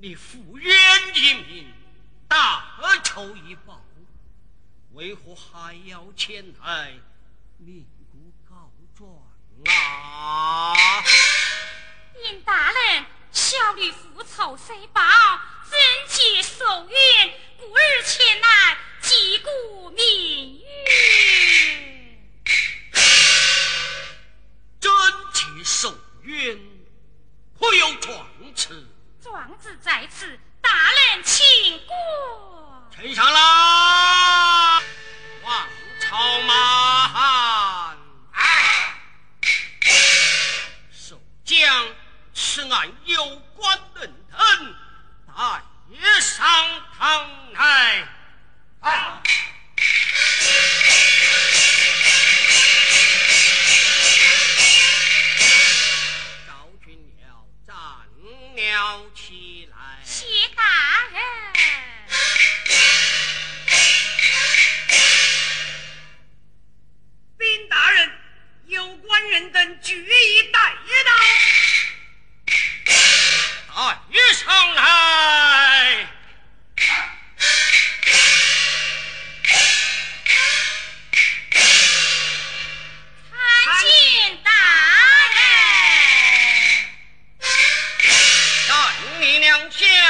你负冤一命，大仇已报，为何还要前来鸣鼓告状啊？尹大人，小女复仇虽报，贞洁守冤，故而前来击鼓鸣冤。贞洁守冤，可有状词？状子在此，大人请过。呈上来，见。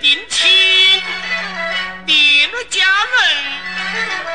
定亲定了家门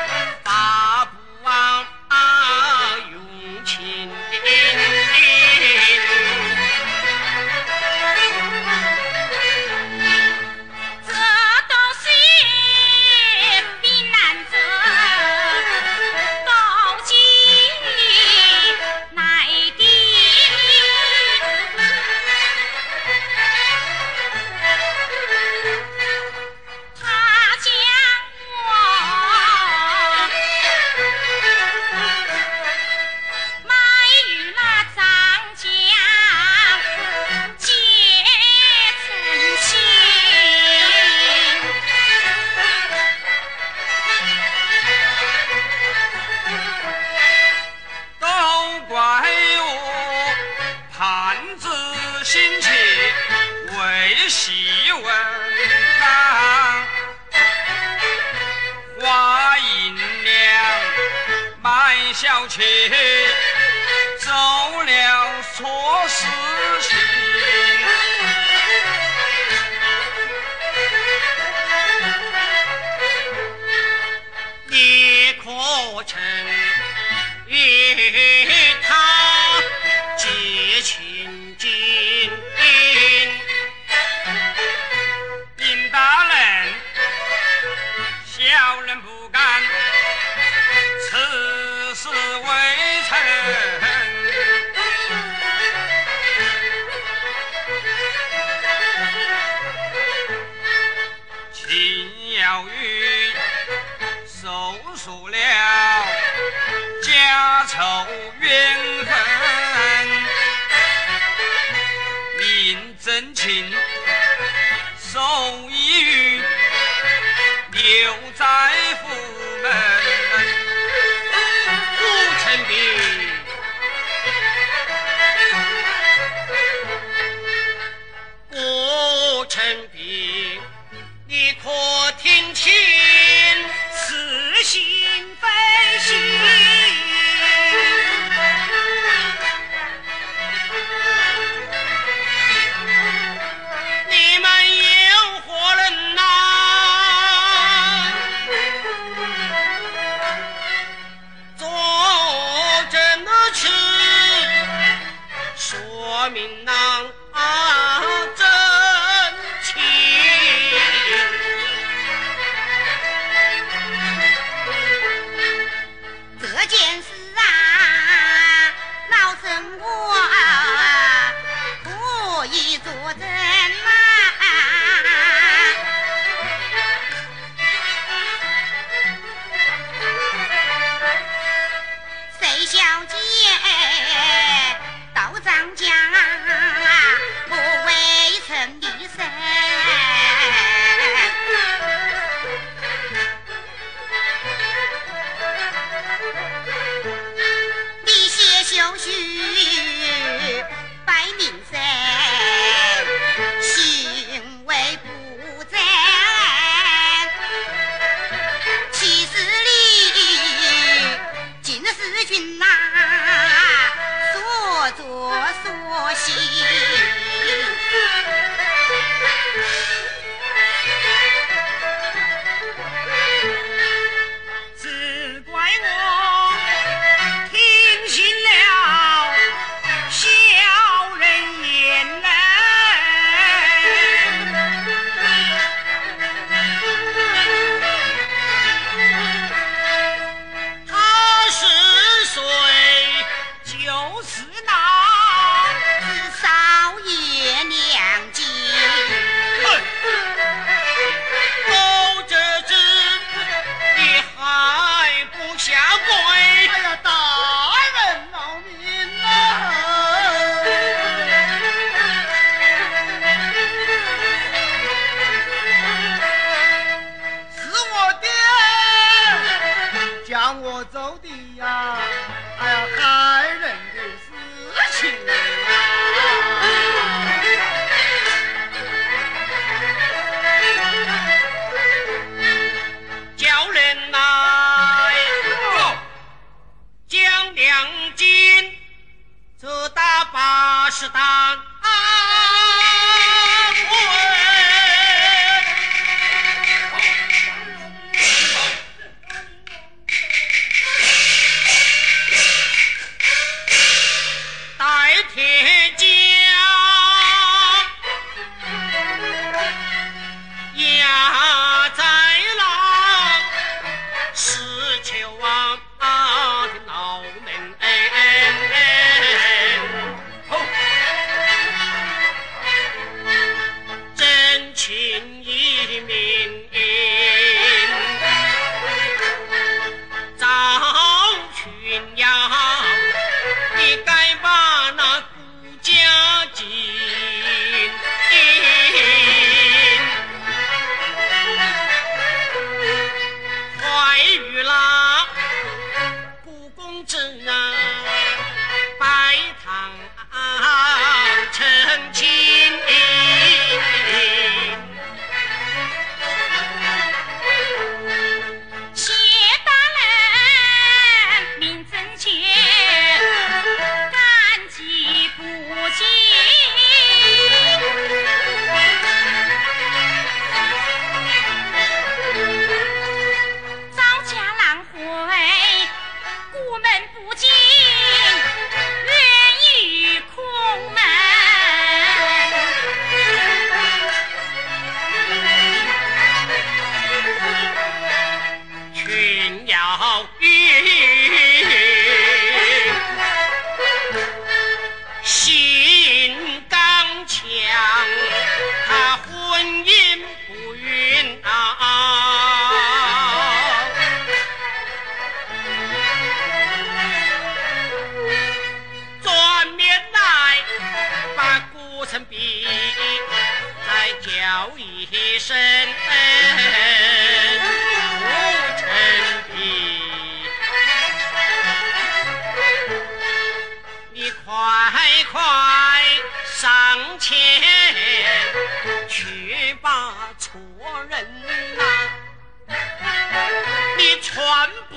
细问郎，花银娘满小妾走了错事情。你可曾？time.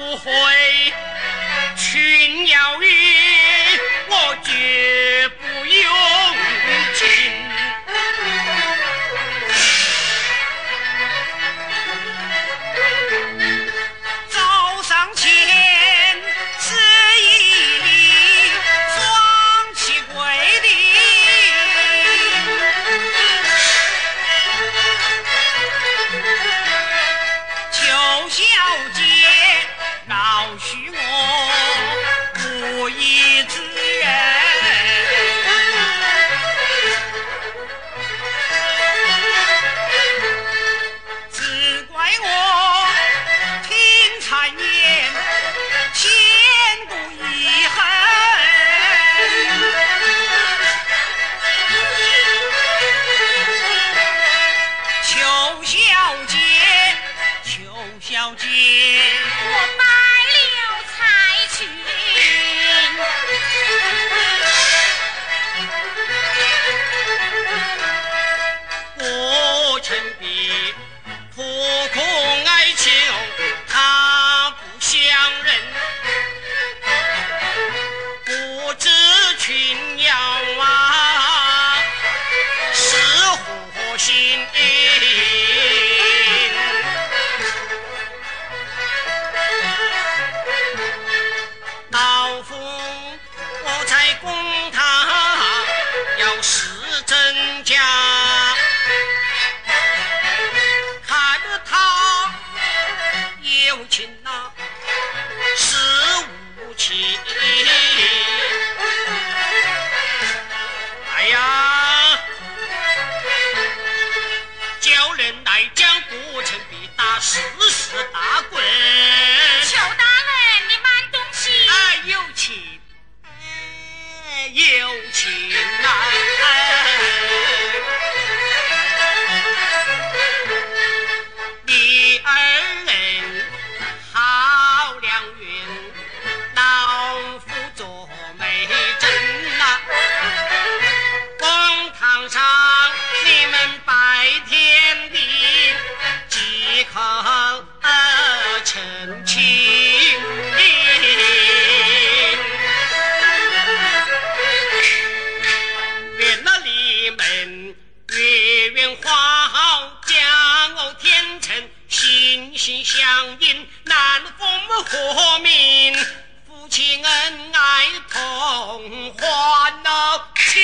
不悔有情。心相印，难逢何命，夫妻恩爱同欢乐、亲。